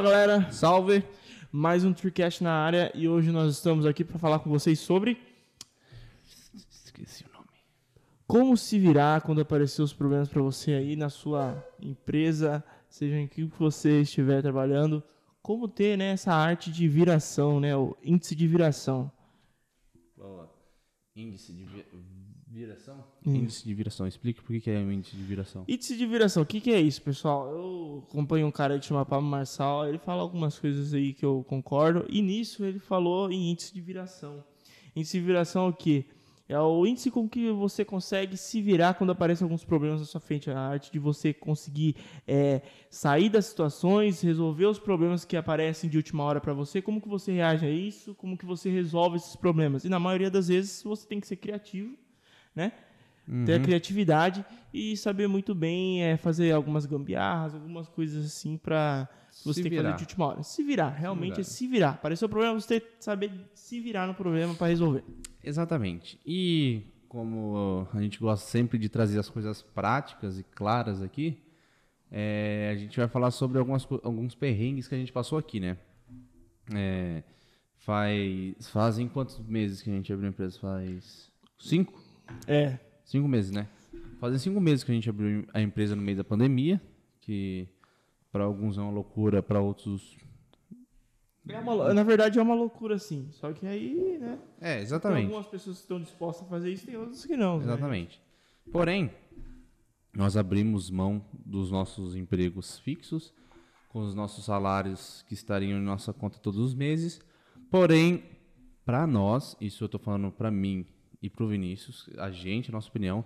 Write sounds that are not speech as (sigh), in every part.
Fala galera, Salve! mais um Tricast na área e hoje nós estamos aqui para falar com vocês sobre Esqueci o nome. como se virar quando aparecer os problemas para você aí na sua empresa, seja em que você estiver trabalhando, como ter né, essa arte de viração, né, o índice de viração. Vamos lá. Índice de vi- viração? Isso. Índice de viração. Explique por que é o índice de viração. Índice de viração, o que, que é isso, pessoal? Eu acompanho um cara que chama Pablo Marçal, ele fala algumas coisas aí que eu concordo, e nisso ele falou em índice de viração. Índice de viração é o quê? É o índice com que você consegue se virar quando aparecem alguns problemas na sua frente. A arte de você conseguir é, sair das situações, resolver os problemas que aparecem de última hora para você, como que você reage a isso, como que você resolve esses problemas. E na maioria das vezes você tem que ser criativo, né? ter a criatividade e saber muito bem é, fazer algumas gambiarras, algumas coisas assim pra você Se ter que fazer de última hora. Se virar, realmente virar. é se virar. Apareceu o problema, você ter que saber se virar no problema pra resolver. Exatamente. E como a gente gosta sempre de trazer as coisas práticas e claras aqui, é, a gente vai falar sobre algumas, alguns perrengues que a gente passou aqui, né? É, faz, fazem quantos meses que a gente abriu a empresa? Faz cinco? É. Cinco meses, né? Fazem cinco meses que a gente abriu a empresa no meio da pandemia, que para alguns é uma loucura, para outros. É uma na verdade é uma loucura assim. Só que aí, né? É, Tem exatamente. algumas pessoas que estão dispostas a fazer isso, tem outras que não. né? Exatamente. Porém, nós abrimos mão dos nossos empregos fixos, com os nossos salários que estariam em nossa conta todos os meses. Porém, para nós, isso eu tô falando para mim e pro Vinícius, a gente, nossa opinião,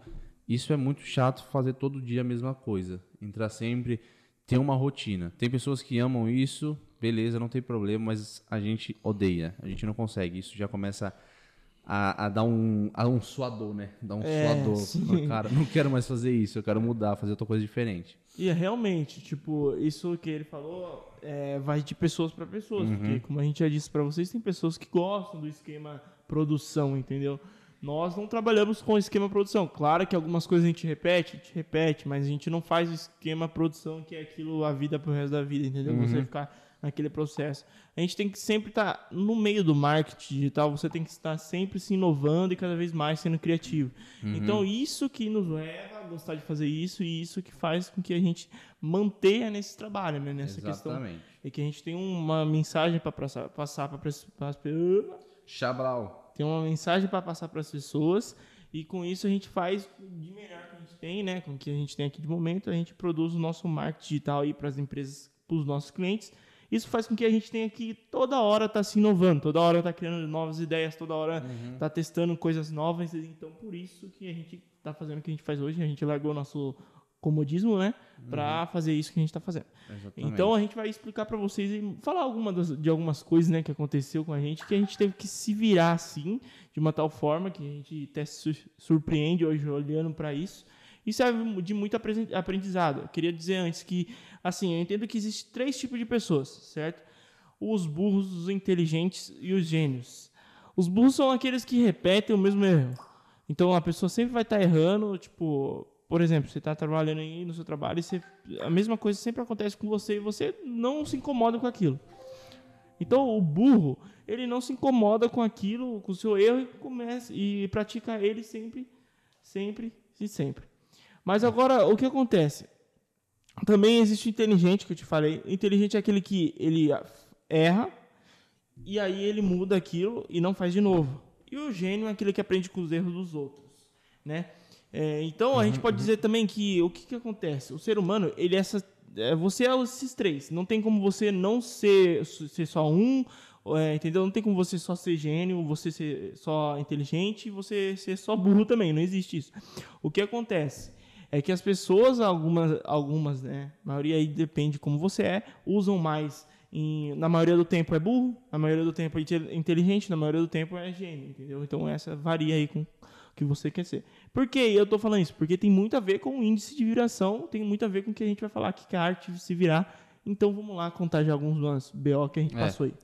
isso é muito chato fazer todo dia a mesma coisa. Entrar sempre, ter uma rotina. Tem pessoas que amam isso, beleza, não tem problema, mas a gente odeia, a gente não consegue. Isso já começa a, a dar um, a um suador, né? Dar um É, suador. sim. Cara, não quero mais fazer isso, eu quero mudar, fazer outra coisa diferente. E é realmente, tipo, isso que ele falou é, vai de pessoas para pessoas. Uhum. Porque, como a gente já disse para vocês, tem pessoas que gostam do esquema produção, entendeu? Nós não trabalhamos com esquema produção. Claro que algumas coisas a gente repete, a gente repete, mas a gente não faz o esquema produção que é aquilo a vida pro resto da vida, entendeu? Uhum. Você ficar naquele processo. A gente tem que sempre estar no meio do marketing digital, você tem que estar sempre se inovando e cada vez mais sendo criativo. Uhum. Então, isso que nos leva a gostar de fazer isso e isso que faz com que a gente mantenha nesse trabalho, né? nessa questão. Exatamente. E que a gente tem uma mensagem para passar para as pessoas Chablau. tem uma mensagem para passar para as pessoas e com isso a gente faz de melhor que a gente tem, né? Com o que a gente tem aqui de momento, a gente produz o nosso marketing digital aí para as empresas, para os nossos clientes. Isso faz com que a gente tenha que toda hora estar se inovando, toda hora estar criando novas ideias, toda hora estar testando coisas novas. Então por isso que a gente está fazendo o que a gente faz hoje, a gente largou nosso comodismo, né, para fazer isso que a gente está fazendo. Exatamente. Então a gente vai explicar pra vocês e falar alguma das- de algumas coisas, né, que aconteceu com a gente, que a gente teve que se virar assim, de uma tal forma que a gente até se sur- surpreende hoje olhando pra isso. E serve de muito aprendizado. Eu queria dizer antes que, assim, eu entendo que existe três tipos de pessoas, certo? Os burros, os inteligentes e os gênios. Os burros são aqueles que repetem o mesmo erro. Então a pessoa sempre vai estar errando, tipo, por exemplo, você está trabalhando aí no seu trabalho e você, a mesma coisa sempre acontece com você e você não se incomoda com aquilo. Então o burro, ele não se incomoda com aquilo, com o seu erro e começa e pratica ele sempre, sempre e sempre. Mas agora o que acontece? Também existe o inteligente que eu te falei. O inteligente é aquele que ele erra e aí ele muda aquilo e não faz de novo. E o gênio é aquele que aprende com os erros dos outros, né? É, então a gente pode dizer também que o que, que acontece? O ser humano, ele é essa, é, você é esses três. Não tem como você não ser, ser só um, é, entendeu? Não tem como você só ser gênio, você ser só inteligente e você ser só burro também. Não existe isso. O que acontece? É que as pessoas, algumas, algumas, né? A maioria aí depende de como você é, usam mais. Em, na maioria do tempo é burro, na maioria do tempo é inte- inteligente, na maioria do tempo é gênio, entendeu? Então essa varia aí com que você quer ser. Por que eu tô falando isso? Porque tem muito a ver com o índice de viração, tem muito a ver com o que a gente vai falar aqui, que a arte se virar. Então vamos lá contar de alguns dos BO que a gente É. passou aí.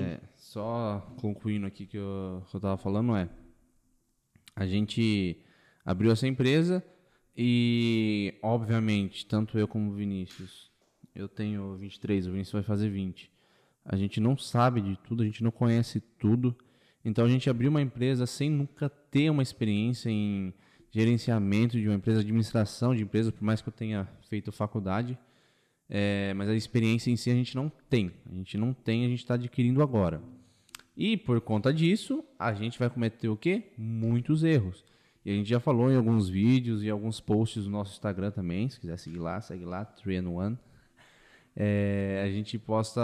É, só concluindo aqui que eu, que eu tava falando é a gente abriu essa empresa e obviamente tanto eu como o Vinícius eu tenho 23, o Vinícius vai fazer 20. A gente não sabe de tudo, a gente não conhece tudo. Então a gente abriu uma empresa sem nunca ter uma experiência em gerenciamento de uma empresa, administração de empresa, por mais que eu tenha feito faculdade. É, mas a experiência em si a gente não tem. A gente não tem, a gente está adquirindo agora. E por conta disso, a gente vai cometer o quê? Muitos erros. E a gente já falou em alguns vídeos e alguns posts do nosso Instagram também. Se quiser seguir lá, segue lá, 3 1. É, a gente posta.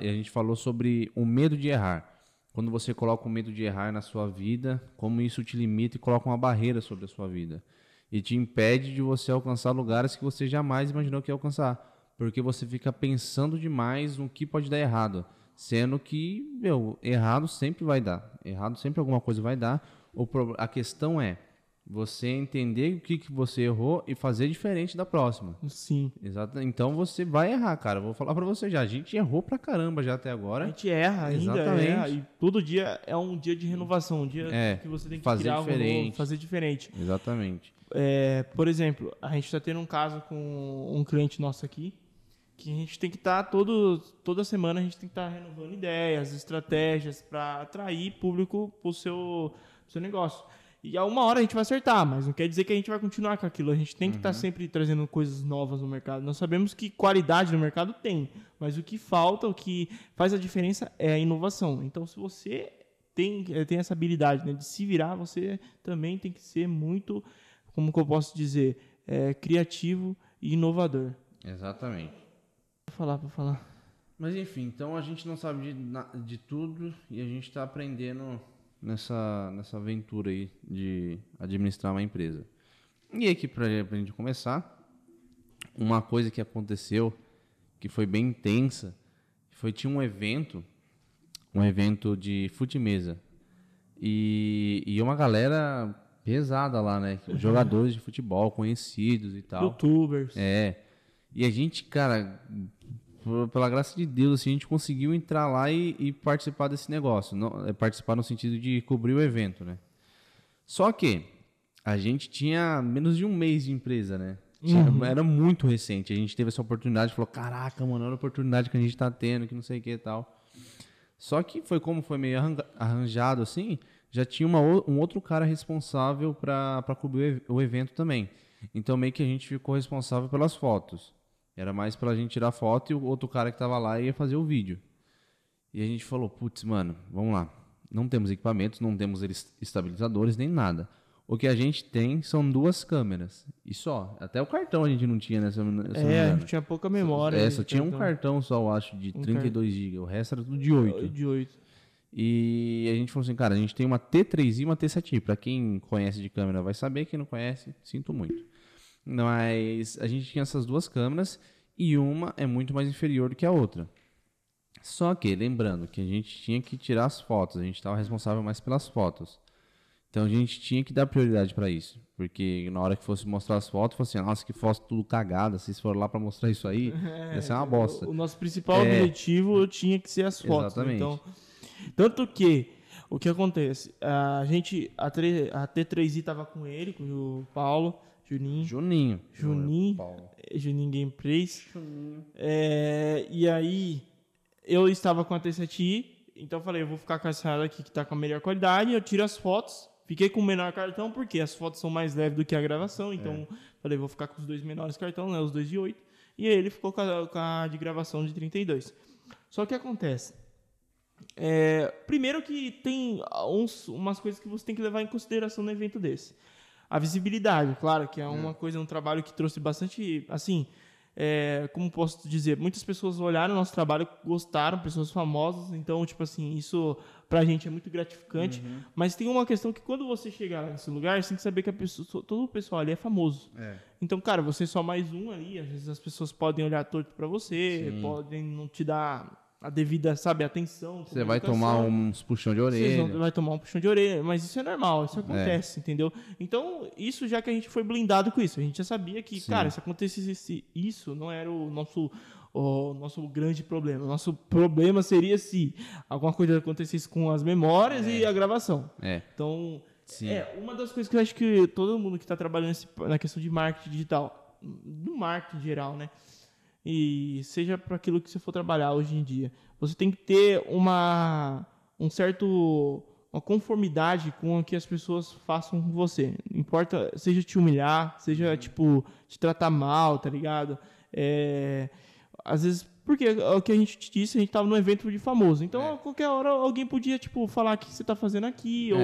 E a gente falou sobre o medo de errar. Quando você coloca o medo de errar na sua vida, como isso te limita e coloca uma barreira sobre a sua vida. E te impede de você alcançar lugares que você jamais imaginou que ia alcançar. Porque você fica pensando demais no que pode dar errado. Sendo que, meu, errado sempre vai dar. Errado sempre alguma coisa vai dar. A questão é você entender o que, que você errou e fazer diferente da próxima. Sim. Exato. Então você vai errar, cara. Vou falar para você já. A gente errou pra caramba já até agora. A gente erra ainda. Exatamente. Erra, e todo dia é um dia de renovação. Um dia É, que você tem que fazer criar algo diferente. novo, fazer diferente. Exatamente. É, por exemplo, a gente está tendo um caso com um cliente nosso aqui, que a gente tem que estar todo, toda semana a gente tem que estar renovando ideias, estratégias para atrair público para o seu, pro seu negócio. E a uma hora a gente vai acertar, mas não quer dizer que a gente vai continuar com aquilo. A gente tem que estar sempre trazendo coisas novas no mercado. Nós sabemos que qualidade no mercado tem, mas o que falta, o que faz a diferença é a inovação. Então, se você tem, eh, tem essa habilidade né, de se virar, você também tem que ser muito, como que eu posso dizer, é, criativo e inovador. Exatamente. Vou falar, vou falar. Mas enfim, então a gente não sabe de, de tudo e a gente está aprendendo nessa, nessa aventura aí de administrar uma empresa. E aqui, para a gente começar, uma coisa que aconteceu que foi bem intensa foi tinha um evento, um evento de fute-mesa e, e uma galera pesada lá, né? (laughs) Jogadores de futebol conhecidos e tal. Youtubers. É. E a gente, cara, por- pela graça de Deus, assim, a gente conseguiu entrar lá e, e participar desse negócio. Não, é, participar no sentido de cobrir o evento, né? Só que a gente tinha menos de um mês de empresa, né? Tinha- Era muito recente. A gente teve essa oportunidade falou: caraca, mano, olha a oportunidade que a gente tá tendo, que não sei o que e tal. Só que foi como foi meio arranjado assim, já tinha uma, um outro cara responsável para cobrir o evento também. Então meio que a gente ficou responsável pelas fotos. Era mais pra gente tirar foto e o outro cara que tava lá ia fazer o vídeo. E a gente falou, putz, mano, vamos lá. Não temos equipamentos, não temos estabilizadores, nem nada. O que a gente tem são duas câmeras. E só. Até o cartão a gente não tinha, né? eu não me É, a engano. gente tinha pouca memória. É, né, só tinha um então, cartão só, eu acho, de Um 32 GB. O resto era tudo de 8. De 8. E a gente falou assim, cara, a gente tem uma T3i e uma T7i. Pra quem conhece de câmera vai saber, quem não conhece, sinto muito. Mas a gente tinha essas duas câmeras e uma é muito mais inferior do que a outra. Só que, lembrando que a gente tinha que tirar as fotos, a gente estava responsável mais pelas fotos. Então a gente tinha que dar prioridade para isso. Porque na hora que fosse mostrar as fotos, fosse assim, nossa, que foto tudo cagada. Se vocês foram lá para mostrar isso aí, (laughs) ia ser uma bosta. O, o nosso principal É. objetivo tinha que ser as fotos. né? Exatamente. Então, tanto que o que acontece? A gente, a, a T3i tava com ele, com o Paulo, Juninho, Juninho. Juninho, eh, Juninho Gameplays. É, e aí eu estava com a T7i, então eu falei, eu vou ficar com essa aqui que tá com a melhor qualidade, eu tiro as fotos. Fiquei com o menor cartão porque as fotos são mais leves do que a gravação, então falei, vou ficar com os dois menores cartão, né, os dois de 8. E aí ele ficou com a, com a de gravação de 32. Só que acontece, é, primeiro que tem uns, umas coisas que você tem que levar em consideração no evento desse. A visibilidade, claro, que é uma coisa, um trabalho que trouxe bastante, assim, é, como posso dizer, muitas pessoas olharam o nosso trabalho, gostaram, pessoas famosas, então, tipo assim, isso pra gente é muito gratificante, mas tem uma questão que quando você chegar nesse lugar, você tem que saber que a pessoa, todo o pessoal ali é famoso. É. Então, cara, você é só mais um ali, às vezes as pessoas podem olhar torto pra você, Sim. podem não te dar a devida, sabe, atenção. Você vai tomar uns puxão de orelha. vão- vai tomar um puxão de orelha, mas isso é normal, isso acontece, entendeu? Então, isso já que a gente foi blindado com isso, a gente já sabia que, Sim. cara, se acontecesse isso, não era o nosso o nosso grande problema. O nosso problema seria se alguma coisa acontecesse com as memórias e a gravação. É. Então, Sim. é uma das coisas que eu acho que todo mundo que está trabalhando na questão de marketing digital, no marketing geral, né? E seja para aquilo que você for trabalhar hoje em dia. Você tem que ter uma um certo uma conformidade com o que as pessoas façam com você. Não importa, seja te humilhar, seja tipo te tratar mal, tá ligado? É, às vezes porque é o que a gente te disse, a gente tava num evento de famoso. Então, É. a qualquer hora alguém podia, tipo, falar o que você tá fazendo aqui, É.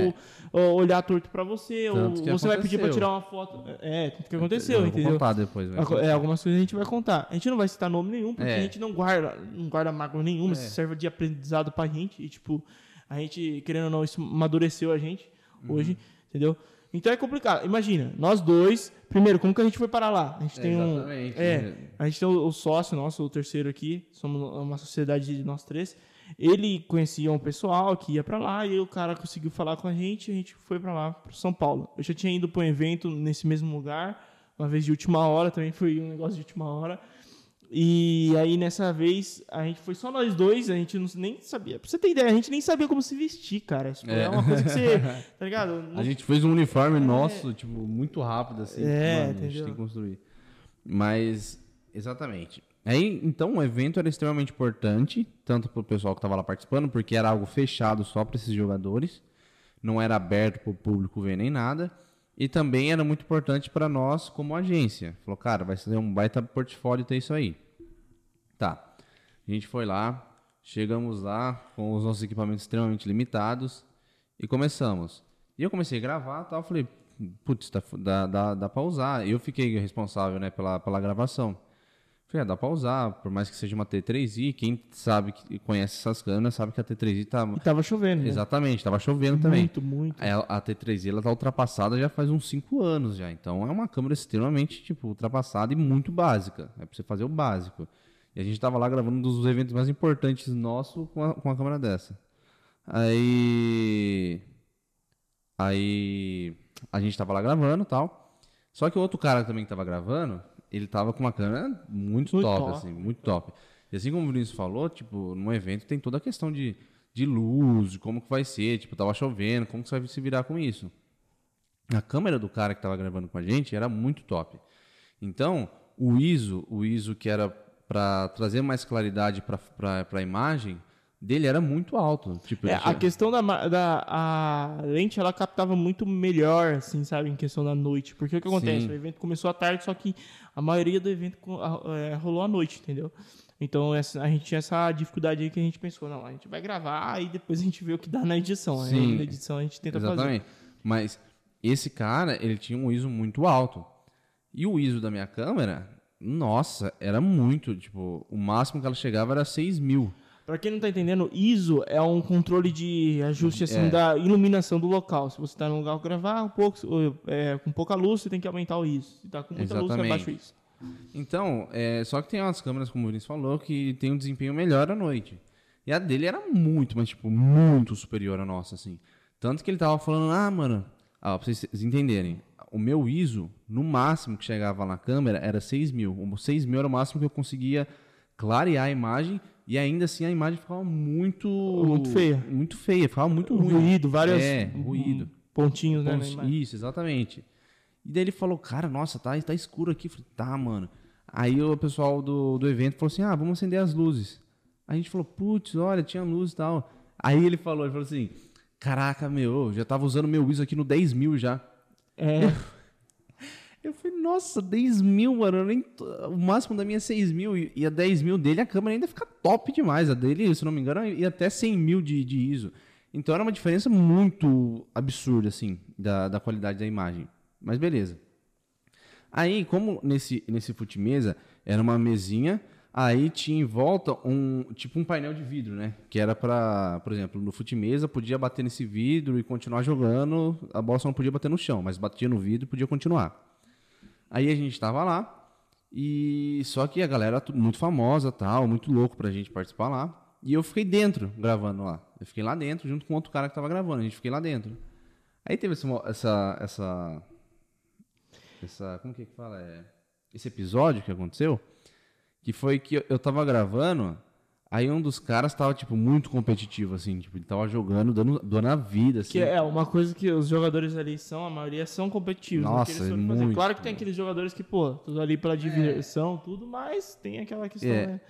ou, ou olhar torto pra você, Tanto ou você vai pedir pra aconteceu. tirar uma foto. É, tanto que aconteceu, entendeu? contar depois. vai. Aco- É, algumas coisas a gente vai contar. A gente não vai citar nome nenhum, porque É. a gente não guarda, não guarda mágoa nenhuma, É. isso serve de aprendizado pra gente. E, tipo, a gente, querendo ou não, isso amadureceu a gente Uhum. hoje, entendeu? Então é complicado. Imagina, nós dois, primeiro, como que a gente foi parar lá? A gente É, tem um. exatamente. É, a gente tem o, o sócio nosso, o terceiro aqui, somos uma sociedade de nós três. Ele conhecia um pessoal que ia pra lá e o cara conseguiu falar com a gente e a gente foi pra lá, pro São Paulo. Eu já tinha ido pro evento nesse mesmo lugar, uma vez de última hora, também foi um negócio de última hora. E aí nessa vez a gente foi só nós dois, a gente não, nem sabia. Pra você ter ideia, a gente nem sabia como se vestir, cara. Tipo, é. É. uma coisa que você. (laughs) Tá ligado? Não- A gente fez um uniforme nosso, tipo, muito rápido, assim. É, mano, a gente tem que construir. Mas, exatamente. Aí, então, o evento era extremamente importante, tanto pro pessoal que tava lá participando, porque era algo fechado só para esses jogadores, não era aberto pro público ver nem nada, e também era muito importante para nós como agência. Falou, cara, vai ser um baita portfólio ter isso aí. Tá. A gente foi lá, chegamos lá com os nossos equipamentos extremamente limitados e começamos. E eu comecei a gravar tal, falei, putz, dá, dá, dá, dá pra usar. Eu fiquei responsável, né, pela, pela gravação. Falei, ah, dá pra usar, por mais que seja uma T3i, quem sabe, que conhece essas câmeras, sabe que a T3i tá... E tava chovendo. né? Exatamente, tava chovendo também. Muito, muito. A, a T3i ela tá ultrapassada já faz uns 5 anos já. Então é uma câmera extremamente tipo ultrapassada e muito básica. É pra você fazer o básico. E a gente tava lá gravando um dos eventos mais importantes nosso com a, com a câmera dessa. Aí aí a gente tava lá gravando, e tal. Só que o outro cara também que tava gravando, ele tava com uma câmera muito, Muito top, top. assim, muito top. E assim como o Vinícius falou, tipo, num evento tem toda a questão de, de luz, de como que vai ser, tipo, tava chovendo, como que você vai se virar com isso. A câmera do cara que tava gravando com a gente era muito top. Então, o ISO, o ISO que era para trazer mais claridade para a imagem, dele era muito alto. Tipo, É, ele a tinha- questão da, da a lente, ela captava muito melhor, assim, sabe, em questão da noite. Porque o que acontece? Sim. O evento começou à tarde, só que a maioria do evento é, rolou à noite, entendeu? Então essa- a gente tinha essa dificuldade aí que a gente pensou, não, a gente vai gravar e depois a gente vê o que dá na edição. Sim. na edição a gente tenta fazer. Exatamente. Mas esse cara, ele tinha um ISO muito alto. E o ISO da minha câmera, nossa, era muito, tipo, o máximo que ela chegava era 6 mil. Pra quem não tá entendendo, ISO é um controle de ajuste assim, É. da iluminação do local. Se você tá num lugar que gravar um pouco, é, com pouca luz, você tem que aumentar o ISO. Se tá com muita luz, você Exatamente. abaixa o ISO. Então, é, só que tem umas câmeras, como o Vinícius falou, que tem um desempenho melhor à noite. E a dele era muito, mas tipo, muito superior à nossa, assim. Tanto que ele tava falando, ah, mano, ah, pra vocês entenderem, o meu ISO, no máximo que chegava na câmera, era 6 mil. O 6 mil era o máximo que eu conseguia clarear a imagem e ainda assim a imagem ficava muito... Muito feia. Muito feia, ficava muito ruim. Ruído, vários É, ruído. pontinhos, né? Isso, exatamente. E daí ele falou, cara, nossa, tá, tá escuro aqui. Eu falei, tá, mano. Aí o pessoal do, do evento falou assim, ah, vamos acender as luzes. A gente falou, putz, olha, tinha luz e tal. Aí ele falou, ele falou assim, caraca, meu, eu já tava usando meu ISO aqui no 10 mil já. É, (laughs) Eu falei, nossa, 10 mil, mano. nem o máximo da minha é 6 mil. E a 10 mil dele, a câmera ainda fica top demais. A dele, se não me engano, ia até 100 mil de, de ISO. Então era uma diferença muito absurda, assim, da, da qualidade da imagem. Mas beleza. Aí, como nesse, nesse fute-mesa era uma mesinha, aí tinha em volta um tipo um painel de vidro, né? Que era pra, por exemplo, no fute-mesa podia bater nesse vidro e continuar jogando, a bola só não podia bater no chão, mas batia no vidro e podia continuar. Aí a gente tava lá, e só que a galera muito famosa, tal, muito louco pra gente participar lá. E eu fiquei dentro gravando lá. Eu fiquei lá dentro junto com outro cara que tava gravando, a gente fiquei lá dentro. Aí teve esse essa essa essa como que é que fala? É, esse episódio que aconteceu, que foi que eu, eu tava gravando, Aí um dos caras tava, tipo, muito competitivo, assim, tipo, ele tava jogando, dando, dando a vida, assim. Que é uma coisa que os jogadores ali são, a maioria são competitivos. né, Nossa, eles é muito, Claro que tem cara. aqueles jogadores que, pô, tudo ali pela diversão, tudo, mas tem aquela questão É. né,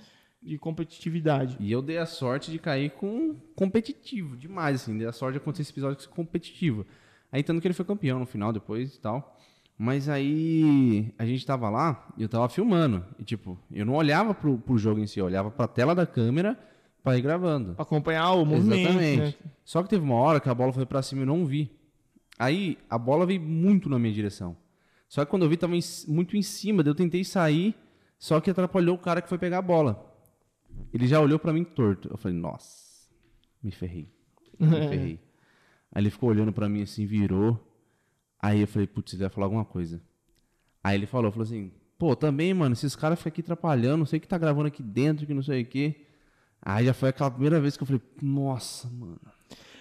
de competitividade. E eu dei a sorte de cair com competitivo, demais, assim. Dei a sorte de acontecer esse episódio com competitivo. Aí, tanto que ele foi campeão no final, depois e tal. Mas aí, a gente tava lá e eu tava filmando. E, tipo, eu não olhava pro, pro jogo em si, eu olhava pra tela da câmera pra ir gravando. Pra acompanhar o movimento, Exatamente. né? Só que teve uma hora que a bola foi pra cima e eu não vi. Aí, a bola veio muito na minha direção. Só que quando eu vi, tava em- muito em cima, daí eu tentei sair, só que atrapalhou o cara que foi pegar a bola. Ele já olhou pra mim torto. Eu falei, nossa, me ferrei. Me (laughs) ferrei. Aí ele ficou olhando pra mim assim, virou. Aí eu falei, putz, ele vai falar alguma coisa. Aí ele falou, falou assim, pô, também, mano, esses caras ficam aqui atrapalhando, não sei o que tá gravando aqui dentro, que não sei o que. Aí já foi aquela primeira vez que eu falei, nossa, mano.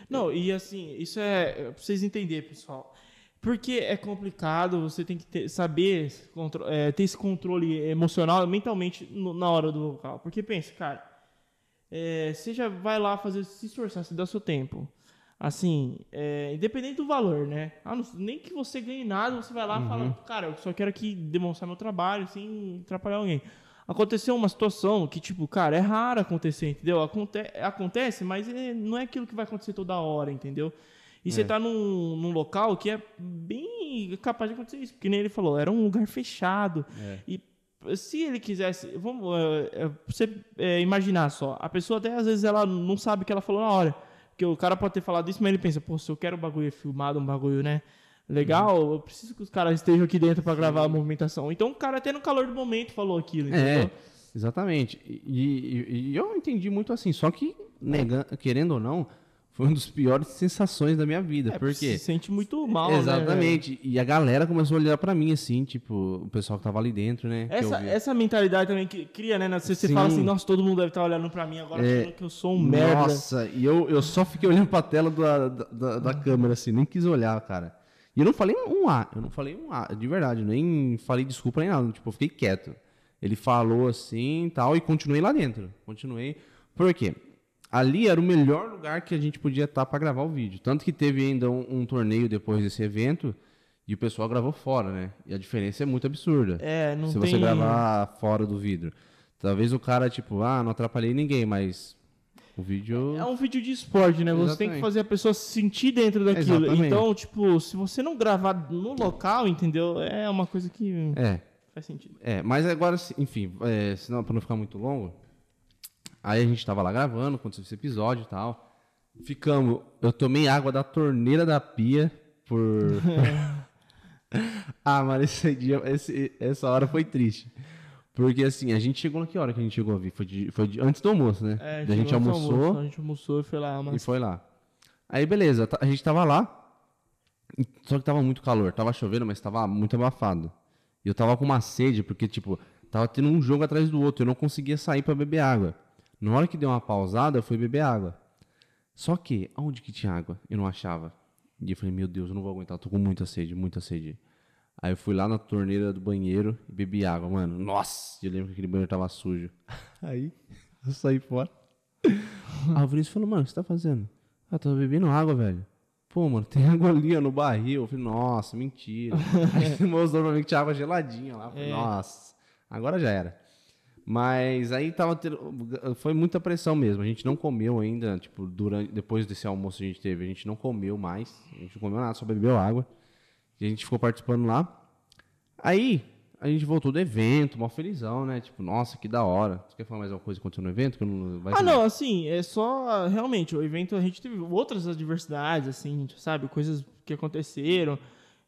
Não, e assim, isso é é pra vocês entenderem, pessoal. Porque é complicado, você tem que ter- saber é, ter esse controle emocional, mentalmente, no- na hora do local. Porque pensa, cara, é, você já vai lá fazer, se esforçar, se dá seu tempo. Assim, é, independente do valor, né? Ah, não- nem que você ganhe nada, você vai lá e fala, cara, eu só quero aqui demonstrar meu trabalho sem atrapalhar alguém. Aconteceu uma situação que, tipo, cara, é raro acontecer, entendeu? Aconte acontece, mas é- não é aquilo que vai acontecer toda hora, entendeu? E você tá num, num local que é bem capaz de acontecer isso, porque nem ele falou, era um lugar fechado. E se ele quisesse, vamos é, é, você é, imaginar só, a pessoa até às vezes ela não sabe o que ela falou na hora. Porque o cara pode ter falado isso, mas ele pensa, pô, se eu quero um bagulho filmado, um bagulho, né? Legal, eu preciso que os caras estejam aqui dentro pra gravar a movimentação. Então o cara até no calor do momento falou aquilo, entendeu? É, exatamente. E, e- e eu entendi muito assim, só que, nega- querendo ou não, foi uma das piores sensações da minha vida. É, por Se sente muito mal, né, Exatamente. e a galera começou a olhar pra mim assim, tipo, o pessoal que tava ali dentro, né? Essa, essa mentalidade também que cria, né? Você, você Sim. fala assim, nossa, todo mundo deve estar olhando pra mim agora É. achando que eu sou um merda. Nossa, e eu, eu só fiquei olhando pra tela da, da, da- da câmera, assim, nem quis olhar, cara. E eu não falei um A, eu não falei um A, de verdade, nem falei desculpa nem nada, tipo, eu fiquei quieto. Ele falou assim e tal, e continuei lá dentro. Continuei. Por quê? Ali era o melhor lugar que a gente podia estar pra gravar o vídeo. Tanto que teve ainda um, um torneio depois desse evento e o pessoal gravou fora, né? E a diferença é muito absurda. É, não se tem... você gravar fora do vidro. Talvez o cara, tipo, ah, não atrapalhei ninguém, mas o vídeo. É um vídeo de esporte, né? Você tem que fazer a pessoa se sentir dentro daquilo. Exatamente. Então, tipo, se você não gravar no local, entendeu? É uma coisa que É, faz sentido. é, mas agora, enfim, é, senão, pra não ficar muito longo, aí a gente tava lá gravando, aconteceu esse episódio e tal. Ficamos, eu tomei água da torneira da pia por. (laughs) ah, mano, esse dia, esse- essa hora foi triste. Porque assim, a gente chegou na que hora que a gente chegou a vir? Foi, de- foi de- antes do almoço, né? É, a gente chegou no almoçou. almoço, a gente almoçou e foi lá. E Mas... foi lá. Aí, beleza, tá- a gente tava lá. Só que tava muito calor. Tava chovendo, mas tava muito abafado. E eu tava com uma sede, porque, tipo, tava tendo um jogo atrás do outro. Eu não conseguia sair pra beber água. Na hora que deu uma pausada, eu fui beber água. Só que, aonde que tinha água? Eu não achava. E eu falei, meu Deus, eu não vou aguentar. Eu tô com muita sede, muita sede. Aí eu fui lá na torneira do banheiro e bebi água, mano. Nossa, eu lembro que aquele banheiro tava sujo. (laughs) Aí, eu saí fora. Aí o Vinícius falou, mano, o que você tá fazendo? Ah, tô bebendo água, velho. Pô, mano, tem água ali ó, no barril. Eu falei, nossa, mentira. (laughs) Aí mostrou pra mim que tinha água geladinha lá. Eu falei, nossa, agora já era. Mas aí tava tendo, foi muita pressão mesmo. A gente não comeu ainda, tipo, durante, depois desse almoço que a gente teve, a gente não comeu mais. A gente não comeu nada, só bebeu água. E a gente ficou participando lá. Aí, a gente voltou do evento, mal felizão, né? Tipo, nossa, que da hora. Você quer falar mais alguma coisa aconteceu no evento? Que não, vai Ah, não, assim, é só. Realmente, o evento a gente teve outras adversidades, assim, sabe? Coisas que aconteceram.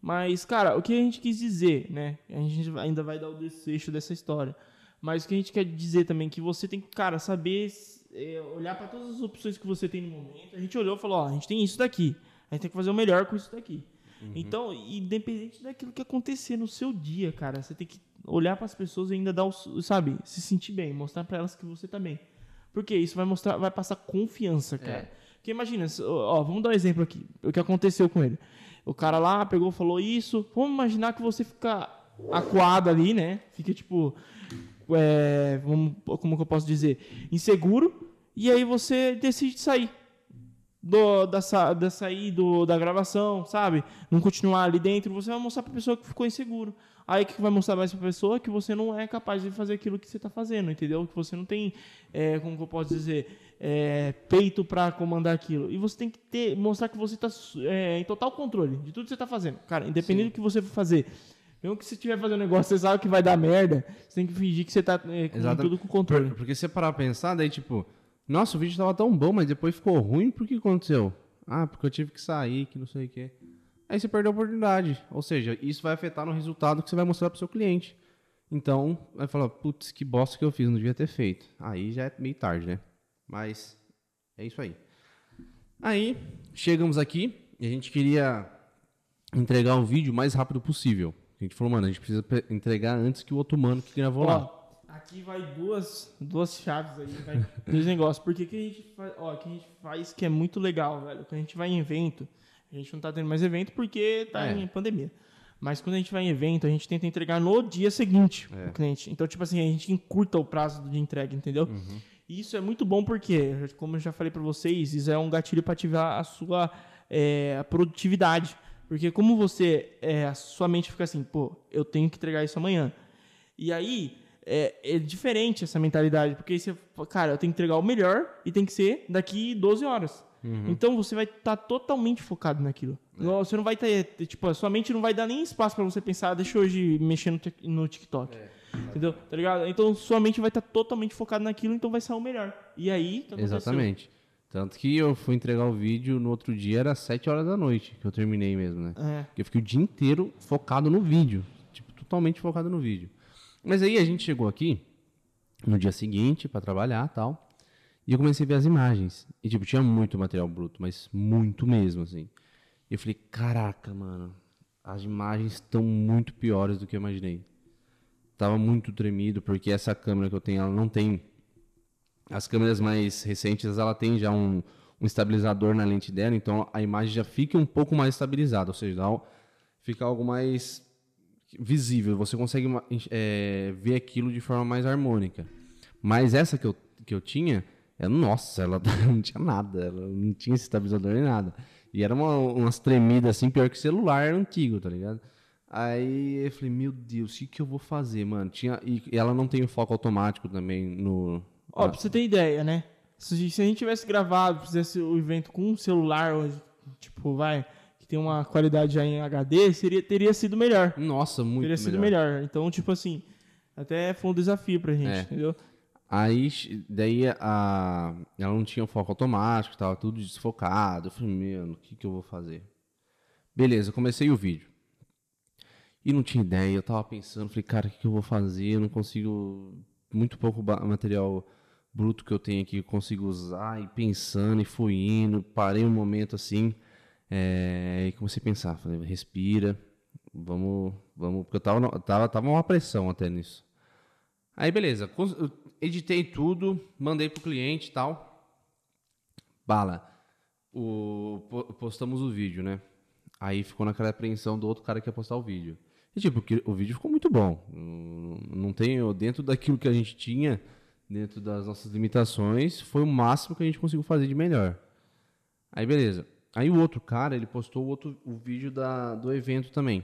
Mas, cara, o que a gente quis dizer, né? A gente ainda vai dar o desfecho dessa história. Mas o que a gente quer dizer também é que você tem que, cara, saber é, olhar para todas as opções que você tem no momento. A gente olhou e falou: ó, a gente tem isso daqui. A gente tem que fazer o melhor com isso daqui. Então, independente daquilo que acontecer no seu dia, cara, você tem que olhar para as pessoas e ainda dar o, sabe, se sentir bem, mostrar para elas que você tá bem. Porque isso vai mostrar, vai passar confiança, cara. Porque imagina, ó, vamos dar um exemplo aqui, o que aconteceu com ele. O cara lá pegou, falou isso. Vamos imaginar que você fica acuado ali, né? Fica tipo, é, vamos, como que eu posso dizer, inseguro. E aí você decide sair do, da, da sair do, da gravação, sabe? Não continuar ali dentro, você vai mostrar pra pessoa que ficou inseguro. Aí o que vai mostrar mais pra pessoa? Que você não é capaz de fazer aquilo que você tá fazendo, entendeu? Que você não tem, é, como que eu posso dizer, é, peito pra comandar aquilo. E você tem que ter, mostrar que você tá é, em total controle de tudo que você tá fazendo. Cara, independente do que você for fazer. Mesmo que você estiver fazendo um negócio, você sabe que vai dar merda, você tem que fingir que você tá é, com tudo com controle. Por- porque se você parar pra pensar, daí tipo, nossa, o vídeo tava tão bom, mas depois ficou ruim, por que aconteceu? Ah, porque eu tive que sair, que não sei o quê. Aí você perdeu a oportunidade. Ou seja, isso vai afetar no resultado que você vai mostrar pro seu cliente. Então, vai falar, putz, que bosta que eu fiz, não devia ter feito. Aí já é meio tarde, né? Mas é isso aí. Aí, chegamos aqui e a gente queria entregar o vídeo o mais rápido possível. A gente falou, mano, a gente precisa entregar antes que o outro mano que gravou lá. Ó, aqui vai duas, duas chaves aí, vai (laughs) dois negócios. Porque que a gente faz, ó, que a gente faz que é muito legal, velho. Quando a gente vai em evento, a gente não tá tendo mais evento porque tá É. em pandemia. Mas quando a gente vai em evento, a gente tenta entregar no dia seguinte É. o cliente. Então, tipo assim, a gente encurta o prazo de entrega, entendeu? Uhum. E isso é muito bom porque, como eu já falei pra vocês, isso é um gatilho para ativar a sua é, produtividade. Porque como você, é, a sua mente fica assim, pô, eu tenho que entregar isso amanhã. E aí, é, é diferente essa mentalidade, porque você, cara, eu tenho que entregar o melhor e tem que ser daqui 12 horas. Então você vai estar totalmente focado naquilo. Não, Você não vai ter, tipo, a sua mente não vai dar nem espaço pra você pensar, "Ah, deixa eu hoje mexer no, no TikTok. Entendeu? Tá ligado? Então sua mente vai estar totalmente focada naquilo, então vai sair o melhor. E aí, o que aconteceu? Exatamente. Tanto que eu fui entregar o vídeo no outro dia, era 7 horas da noite, que eu terminei mesmo, né? É. Porque eu fiquei o dia inteiro focado no vídeo. Tipo, totalmente focado no vídeo. Mas aí a gente chegou aqui no dia seguinte pra trabalhar e tal. E eu comecei a ver as imagens. E, tipo, tinha muito material bruto, mas muito mesmo, assim. E eu falei, caraca, mano, as imagens estão muito piores do que eu imaginei. Tava muito tremido, porque essa câmera que eu tenho, ela não tem as câmeras mais recentes, ela tem já um, um estabilizador na lente dela, então a imagem já fica um pouco mais estabilizada, ou seja, dá fica algo mais visível, você consegue é, ver aquilo de forma mais harmônica. Mas essa que eu, que eu tinha, é, nossa, ela (laughs) não tinha nada, ela não tinha esse estabilizador nem nada. E era uma, umas tremidas assim, pior que celular antigo, tá ligado? Aí eu falei, meu Deus, o que, que eu vou fazer, mano? Tinha, e ela não tem o foco automático também no, Ó, pra você ter ideia, né? Se, se a gente tivesse gravado, fizesse o evento com um celular tipo, vai, que tem uma qualidade já em HD, seria, teria sido melhor. Nossa, muito teria sido melhor. Então, tipo assim, até foi um desafio pra gente, É. entendeu? Aí, daí, a, ela não tinha o foco automático, tava tudo desfocado. Eu falei, meu, o que, que eu vou fazer? Beleza, comecei o vídeo. E não tinha ideia, eu tava pensando, falei, cara, o que, que eu vou fazer? Eu não consigo, muito pouco material bruto que eu tenho aqui, eu consigo usar, e pensando, e fui indo, parei um momento assim, é, e comecei a pensar, falei, respira, vamos, vamos, porque eu tava, tava, tava uma pressão até nisso. Aí, beleza. Editei tudo, mandei pro cliente e tal. Bala. O, po- postamos o vídeo, né? Aí ficou naquela apreensão do outro cara que ia postar o vídeo. E, tipo, o vídeo ficou muito bom. Não tenho... Dentro daquilo que a gente tinha, dentro das nossas limitações, foi o máximo que a gente conseguiu fazer de melhor. Aí, beleza. Aí o outro cara, ele postou o, outro, o vídeo da, do evento também.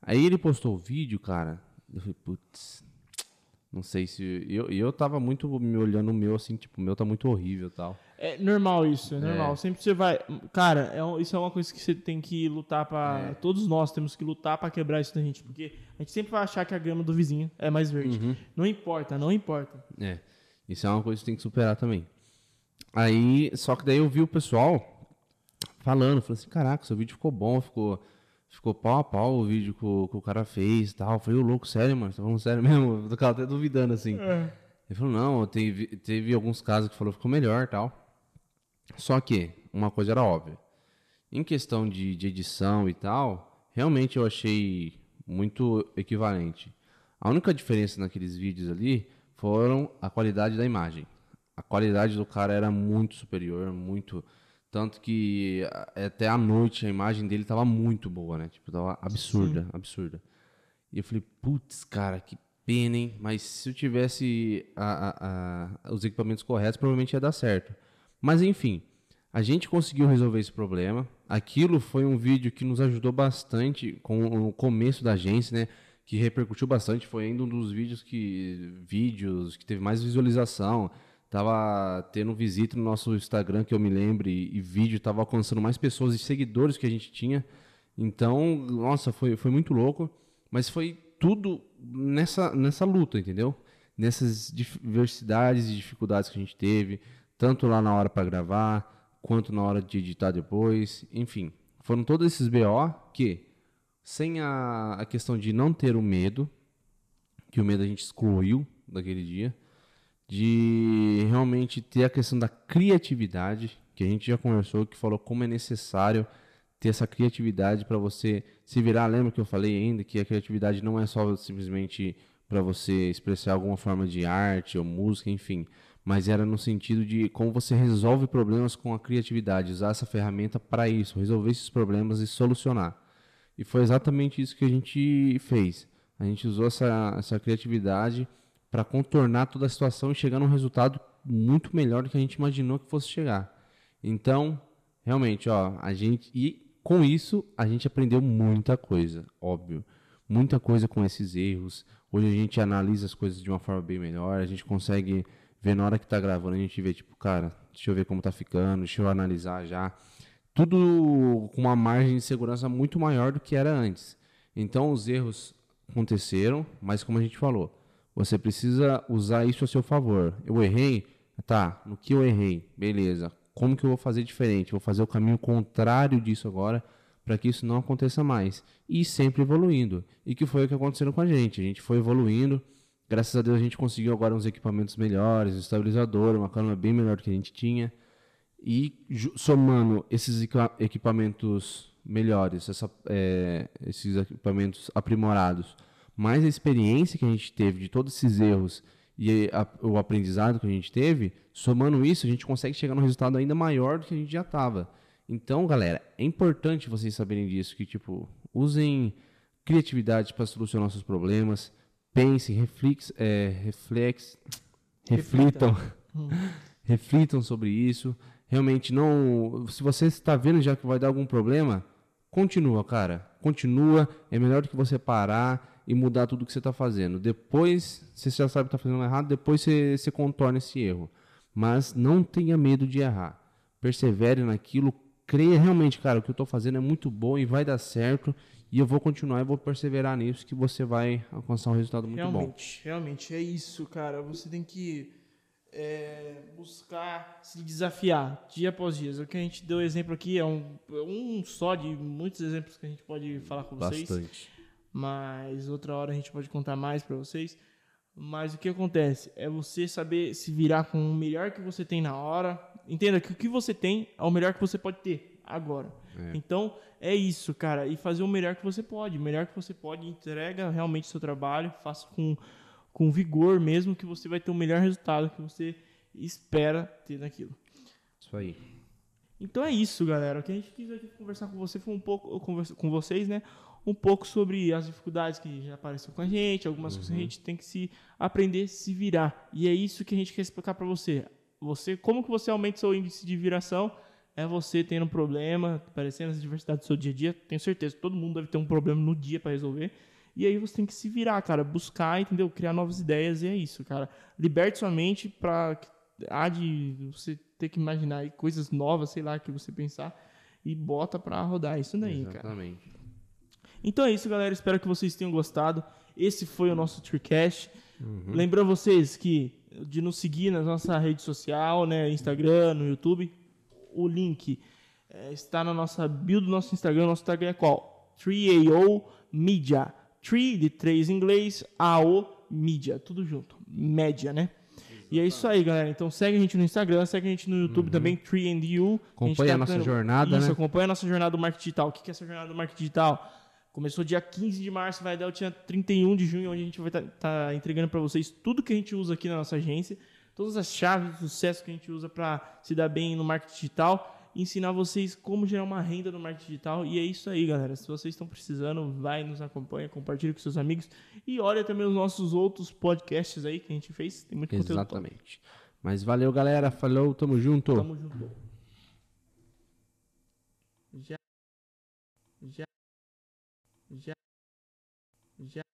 Aí ele postou o vídeo, cara. Eu falei, putz, não sei se. Eu, eu tava muito me olhando o meu assim, tipo, o meu tá muito horrível tal. É normal isso, é normal. Sempre você vai. Cara, é isso é uma coisa que você tem que lutar pra. É. Todos nós temos que lutar pra quebrar isso da gente. Porque a gente sempre vai achar que a grama do vizinho é mais verde. Uhum. Não importa, não importa. É. Isso é uma coisa que tem que superar também. Aí, só que daí eu vi o pessoal falando, falando assim, caraca, seu vídeo ficou bom, ficou, ficou pau a pau o vídeo que o, que o cara fez e tal. Eu falei, ô louco, sério, mano? Tá falando sério mesmo? Eu tava até duvidando, assim. Ele falou, não, teve, teve alguns casos que falou ficou melhor e tal. Só que, uma coisa era óbvia. Em questão de, de edição e tal, realmente eu achei muito equivalente. A única diferença naqueles vídeos ali foram a qualidade da imagem. A qualidade do cara era muito superior, muito. Tanto que a- até à noite a imagem dele tava muito boa, né? Tipo, tava absurda, absurda. E eu falei, putz, cara, que pena, hein? Mas se eu tivesse a- a- a- os equipamentos corretos, provavelmente ia dar certo. Mas enfim, a gente conseguiu resolver esse problema. Aquilo foi um vídeo que nos ajudou bastante com o começo da agência, né? Que repercutiu bastante. Foi ainda um dos vídeos que vídeos que teve mais visualização. Tava tendo visita no nosso Instagram, que eu me lembro, e, e vídeo tava alcançando mais pessoas e seguidores que a gente tinha. Então, nossa, foi, foi muito louco. Mas foi tudo nessa, nessa luta, entendeu? Nessas diversidades e dificuldades que a gente teve, tanto lá na hora para gravar, quanto na hora de editar depois. Enfim, foram todos esses BO que, sem a, a questão de não ter o medo, que o medo a gente excluiu daquele dia, de realmente ter a questão da criatividade, que a gente já conversou, que falou como é necessário ter essa criatividade para você se virar. Lembra que eu falei ainda que a criatividade não é só simplesmente para você expressar alguma forma de arte ou música, enfim, mas era no sentido de como você resolve problemas com a criatividade, usar essa ferramenta para isso, resolver esses problemas e solucionar. E foi exatamente isso que a gente fez. A gente usou essa, essa criatividade para contornar toda a situação e chegar num resultado muito melhor do que a gente imaginou que fosse chegar. Então, realmente, ó, a gente e com isso a gente aprendeu muita coisa, óbvio, muita coisa com esses erros. Hoje a gente analisa as coisas de uma forma bem melhor, a gente consegue ver na hora que tá gravando, a gente vê tipo, cara, deixa eu ver como tá ficando, deixa eu analisar já. Tudo com uma margem de segurança muito maior do que era antes. Então os erros aconteceram, mas como a gente falou, você precisa usar isso a seu favor. Eu errei, tá, no que eu errei, beleza. Como que eu vou fazer diferente? Vou fazer o caminho contrário disso agora para que isso não aconteça mais. E sempre evoluindo. E que foi o que aconteceu com a gente. A gente foi evoluindo. Graças a Deus a gente conseguiu agora uns equipamentos melhores, um estabilizador, uma câmera bem melhor do que a gente tinha. E somando esses equipa- equipamentos melhores, essa, é, esses equipamentos aprimorados, mais a experiência que a gente teve de todos esses erros e a- o aprendizado que a gente teve, somando isso, a gente consegue chegar num resultado ainda maior do que a gente já estava. Então, galera, é importante vocês saberem disso, que tipo, usem criatividade para solucionar seus problemas, pensem, reflex, é, reflex, reflitam, (laughs) reflitam sobre isso. Realmente não, se você está vendo já que vai dar algum problema, continua, cara, continua. É melhor do que você parar e mudar tudo que você está fazendo. Depois, se você já sabe que está fazendo errado, depois você, você contorna esse erro. Mas não tenha medo de errar. Persevere naquilo. Creia realmente, cara, o que eu estou fazendo é muito bom e vai dar certo. E eu vou continuar e vou perseverar nisso que você vai alcançar um resultado muito bom. realmente, realmente, é isso, cara. Você tem que é, buscar se desafiar dia após dia. O que a gente deu exemplo aqui é um, um só de muitos exemplos que a gente pode falar com vocês. Bastante. mas outra hora a gente pode contar mais pra vocês. Mas o que acontece é você saber se virar com o melhor que você tem na hora. Entenda que o que você tem é o melhor que você pode ter agora. Então é isso, cara, e fazer o melhor que você pode, o melhor que você pode, entrega realmente o seu trabalho, faça com com vigor mesmo que você vai ter o melhor resultado que você espera ter naquilo. Isso aí. Então é isso, galera. O que a gente quis aqui conversar com você foi um pouco com vocês, né? Um pouco sobre as dificuldades que já apareceu com a gente, algumas coisas que a gente tem que se aprender a se virar. E é isso que a gente quer explicar para você. Você, como que você aumenta seu índice de viração? É você tendo um problema, aparecendo as diversidades do seu dia a dia. Tenho certeza, todo mundo deve ter um problema no dia para resolver. E aí você tem que se virar, cara, buscar, entendeu? Criar novas ideias e é isso, cara. Liberte sua mente para há de você ter que imaginar aí coisas novas, sei lá, que você pensar e bota pra rodar isso daí, cara. Exatamente. Então é isso, galera. Espero que vocês tenham gostado. Esse foi o nosso Treecast. Lembrando vocês que de nos seguir na nossa rede social, né, Instagram, no YouTube, o link eh, está na nossa bio do nosso Instagram. Nosso Instagram é qual? 3AO Media. 3 de 3 em inglês, AO Media, tudo junto. Média, né? E é isso aí, galera. Então segue a gente no Instagram, segue a gente no YouTube também, 3andU. Acompanha a nossa jornada, Isso, né? acompanha a nossa jornada do marketing digital. O que que é essa jornada do marketing digital? Começou dia 15 de março, vai dar o dia 31 de junho, onde a gente vai estar entregando para vocês tudo que a gente usa aqui na nossa agência, todas as chaves de sucesso que a gente usa para se dar bem no marketing digital. ensinar vocês como gerar uma renda no marketing digital. E é isso aí, galera. Se vocês estão precisando, vai, nos acompanha, compartilha com seus amigos e olha também os nossos outros podcasts aí que a gente fez. Tem muito conteúdo top. Exatamente. Mas valeu, galera. Falou, tamo junto. Tamo junto. Já. Já. Já. Já.